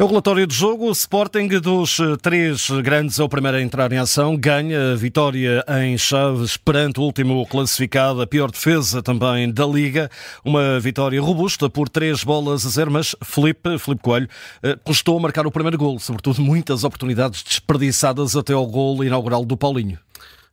É o relatório do jogo. O Sporting dos eh, três grandes é o primeiro a entrar em ação. Ganha vitória em Chaves perante o último classificado. A pior defesa também da Liga. Uma vitória robusta por três bolas a zero. Mas Felipe, Felipe Coelho eh, custou marcar o primeiro gol. Sobretudo muitas oportunidades desperdiçadas até ao gol inaugural do Paulinho.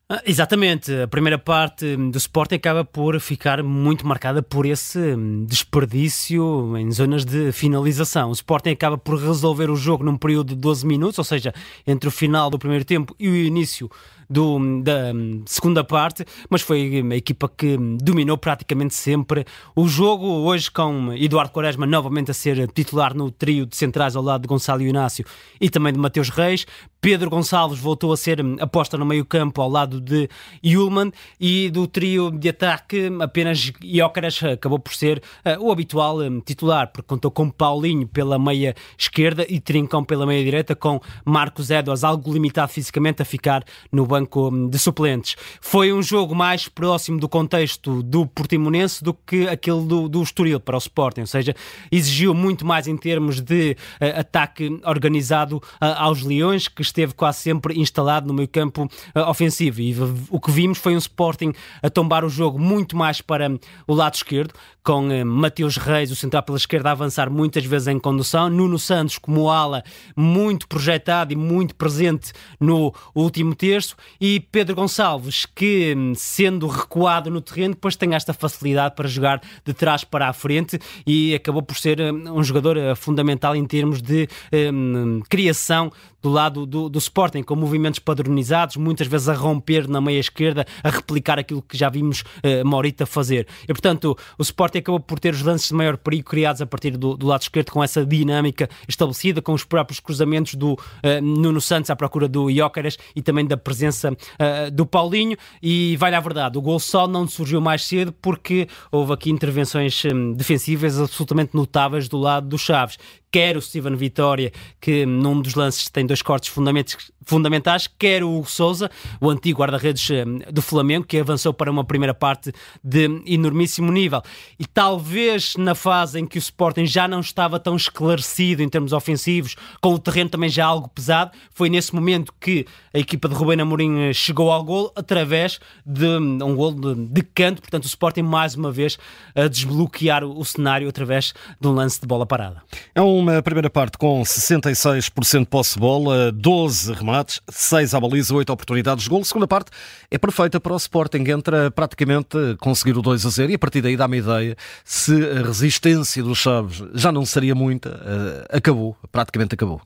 Ah, exatamente, a primeira parte do Sporting acaba por ficar muito marcada por esse hum, desperdício em zonas de finalização. O Sporting acaba por resolver o jogo num período de 12 minutos, ou seja, entre o final do primeiro tempo e o início do, da hum, segunda parte, mas foi a equipa que dominou praticamente sempre o jogo. Hoje, com Eduardo Quaresma novamente a ser titular no trio de centrais ao lado de Gonçalo Inácio e também de Mateus Reis. Pedro Gonçalves voltou a ser hum, aposta no meio-campo ao lado de Yulman e do trio de ataque apenas Iócaras acabou por ser uh, o habitual um, titular, porque contou com Paulinho pela meia esquerda e Trincão pela meia direita, com Marcos Edwards algo limitado fisicamente a ficar no banco banco de suplentes. Foi um jogo mais próximo do contexto do Portimonense do que aquele do, do Estoril para o Sporting, ou seja, exigiu muito mais em termos de uh, ataque organizado uh, aos Leões, que esteve quase sempre instalado no meio campo ofensivo. E o que vimos foi um Sporting a tombar o jogo muito mais para o lado esquerdo, com uh, Mateus Reis, o central pela esquerda, a avançar muitas vezes em condução, Nuno Santos como ala, muito projetado e muito presente no último terço, e Pedro Gonçalves, que sendo recuado no terreno, depois tem esta facilidade para jogar de trás para a frente e acabou por ser um jogador eh, fundamental em termos de um, criação do lado do, do Sporting, com movimentos padronizados, muitas vezes a romper na meia esquerda, a replicar aquilo que já vimos uh, Maurita fazer. E portanto, o Sporting acabou por ter os lances de maior perigo criados a partir do, do lado esquerdo, com essa dinâmica estabelecida, com os próprios cruzamentos do uh, Nuno Santos à procura do Iócaras e também da presença uh, do Paulinho. E vai à verdade, o gol só não surgiu mais cedo porque houve aqui intervenções um, defensivas absolutamente notáveis do lado do Chaves quer o Steven Vitória, que num dos lances tem dois cortes fundamentais, quer o Hugo Souza, o antigo guarda-redes eh, do Flamengo, que avançou para uma primeira parte de enormíssimo nível. E talvez na fase em que o Sporting já não estava tão esclarecido em termos ofensivos, com o terreno também já algo pesado, foi nesse momento que a equipa de Rubén Amorim eh, chegou ao gol através de um gol de, de canto, portanto o Sporting mais uma vez a desbloquear o, o cenário através de um lance de bola parada. É um uma primeira parte com 66% de posse de bola, 12 remates, 6 à baliza, 8 oportunidades de gol. A segunda parte é perfeita para o Sporting, entra praticamente a conseguir o 2 a 0 e a partir daí dá-me ideia se a resistência dos Chaves já não seria muita, eh, acabou, praticamente acabou.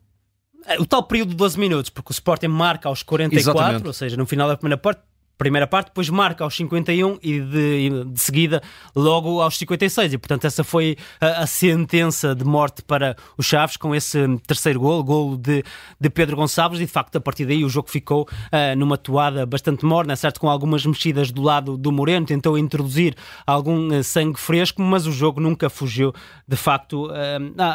O tal período de 12 minutos, porque o Sporting marca aos 44, Exatamente. ou seja, no final da primeira parte, primeira parte, depois marca aos 51 e de, de seguida logo aos 56. E portanto, essa foi a, a, sentença de morte para os Chaves com esse terceiro gol, gol de, de Pedro Gonçalves. E de facto, a partir daí, o jogo ficou uh, numa toada bastante morna, certo? Com algumas mexidas do lado do Moreno, tentou introduzir algum uh, sangue fresco, mas o jogo nunca fugiu de facto uh,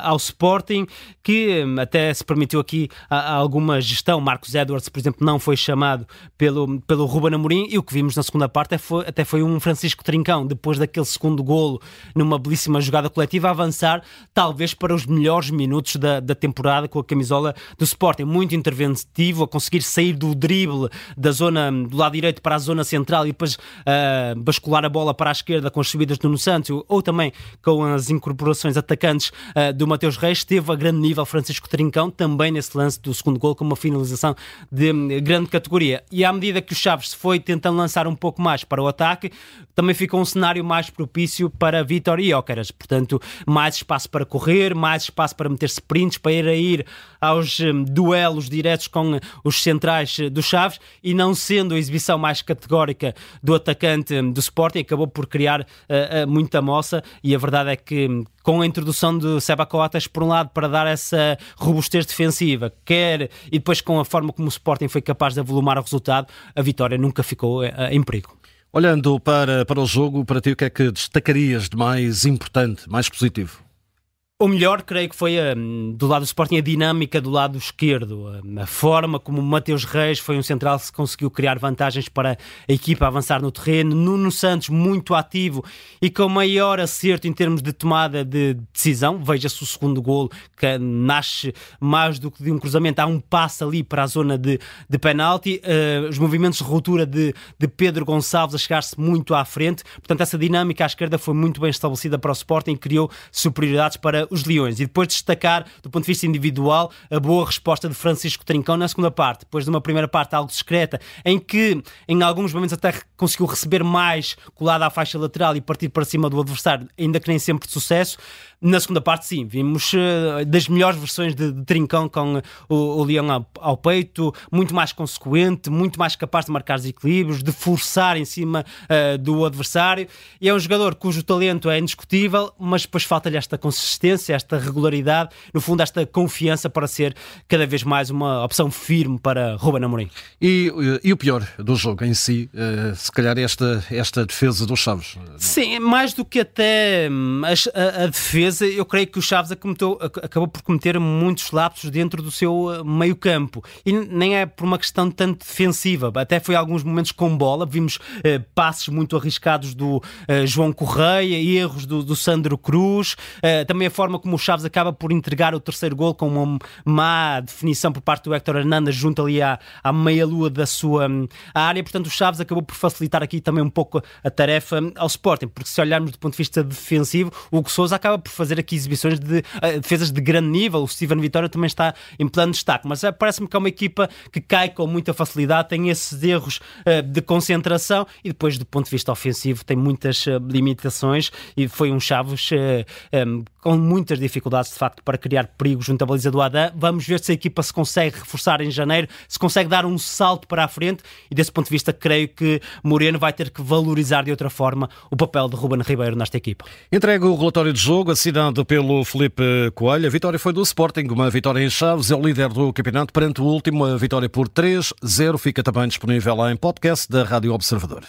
ao Sporting, que até se permitiu aqui alguma gestão. Marcos Edwards, por exemplo, não foi chamado pelo, pelo Ruben Amorim E o que vimos na segunda parte é foi, até foi um Francisco Trincão, depois daquele segundo golo, numa belíssima jogada coletiva, a avançar talvez para os melhores minutos da, da temporada com a camisola do Sporting. Muito interventivo, a conseguir sair do drible da zona do lado direito para a zona central e depois uh, bascular a bola para a esquerda com as subidas do Nuno Santos ou também com as incorporações atacantes uh, do Mateus Reis. Esteve a grande nível Francisco Trincão, também nesse lance do segundo gol, com uma finalização de grande categoria. E à medida que o Chaves foi tentando lançar um pouco mais para o ataque, também fica um cenário mais propício para Vitor e Ócaras. Portanto, mais espaço para correr, mais espaço para meter sprints, para ir a ir aos um, duelos diretos com os centrais do Chaves e não sendo a exibição mais categórica do atacante do Sporting, acabou por criar uh, uh, muita moça e a verdade é que hum, com a introdução de Seba Coates, por um lado, para dar essa robustez defensiva, quer e depois com a forma como o Sporting foi capaz de avolumar o resultado, a vitória nunca ficou uh, em perigo. Olhando para, para o jogo, para ti, o que é que destacarias de mais importante, mais positivo? O melhor, creio que foi um, do lado do Sporting a dinâmica do lado esquerdo, hum, a forma como o Mateus Reis foi um central que conseguiu criar vantagens para a equipa avançar no terreno, Nuno Santos muito ativo e com maior acerto em termos de tomada de decisão. Veja-se o segundo golo que nasce mais do que de um cruzamento, há um passo ali para a zona de, de penalti, uh, os movimentos de ruptura de, de Pedro Gonçalves a chegar-se muito à frente, portanto essa dinâmica à esquerda foi muito bem estabelecida para o Sporting e criou superioridades para os Leões. E depois destacar, do ponto de vista individual, a boa resposta de Francisco Trincão na segunda parte. Depois de uma primeira parte algo discreta, em que em alguns momentos até conseguiu receber mais colado à faixa lateral e partir para cima do adversário, ainda que nem sempre de sucesso. Na segunda parte, sim, vimos uh, das melhores versões de, de Trincão com o, o Leão ao, ao, peito, muito mais consequente, muito mais capaz de marcar os equilíbrios, de forçar em cima uh, do adversário. E é um jogador cujo talento é indiscutível, mas depois falta-lhe esta consistência, esta regularidade, no fundo, esta confiança para ser cada vez mais uma opção firme para Ruben Amorim. E, e o pior do jogo em si, uh, se calhar, esta, esta defesa dos Chaves? Sim, mais do que até hum, a, a defesa eu creio que o Chaves acometou, acabou por cometer muitos lapsos dentro do seu eh, meio-campo. E nem é por uma questão tanto defensiva, até foi alguns momentos com bola. Vimos eh, passes muito arriscados do eh, João Correia, erros do, do Sandro Cruz, eh, também a forma como o Chaves acaba por entregar o terceiro gol com uma má definição por parte do Héctor Hernandes junto ali à, à meia-lua da sua hum, área. Portanto, o Chaves acabou por facilitar aqui também um pouco a tarefa ao Sporting, porque se olharmos do ponto de vista defensivo, o Hugo Souza acaba por fazer aqui exibições de uh, defesas de grande nível. O Steven Vitória também está em plano de destaque, mas uh, parece-me que é uma equipa que cai com muita facilidade, tem esses erros uh, de concentração e depois, do ponto de vista ofensivo, tem muitas limitações e foi um Chaves um, com muitas dificuldades, de facto, para criar perigo junto à baliza do Adam. Vamos ver se a equipa se consegue reforçar em janeiro, se consegue dar um salto para a frente e, desse ponto de vista, creio que Moreno vai ter que valorizar de outra forma o papel de Ruben Ribeiro nesta equipa. Entrega o relatório de jogo, assinado pelo Felipe Coelho. A vitória foi do Sporting, uma vitória em Chaves, é o líder do campeonato perante o último, a vitória por 3-0. Fica também disponível em podcast da Rádio Observador.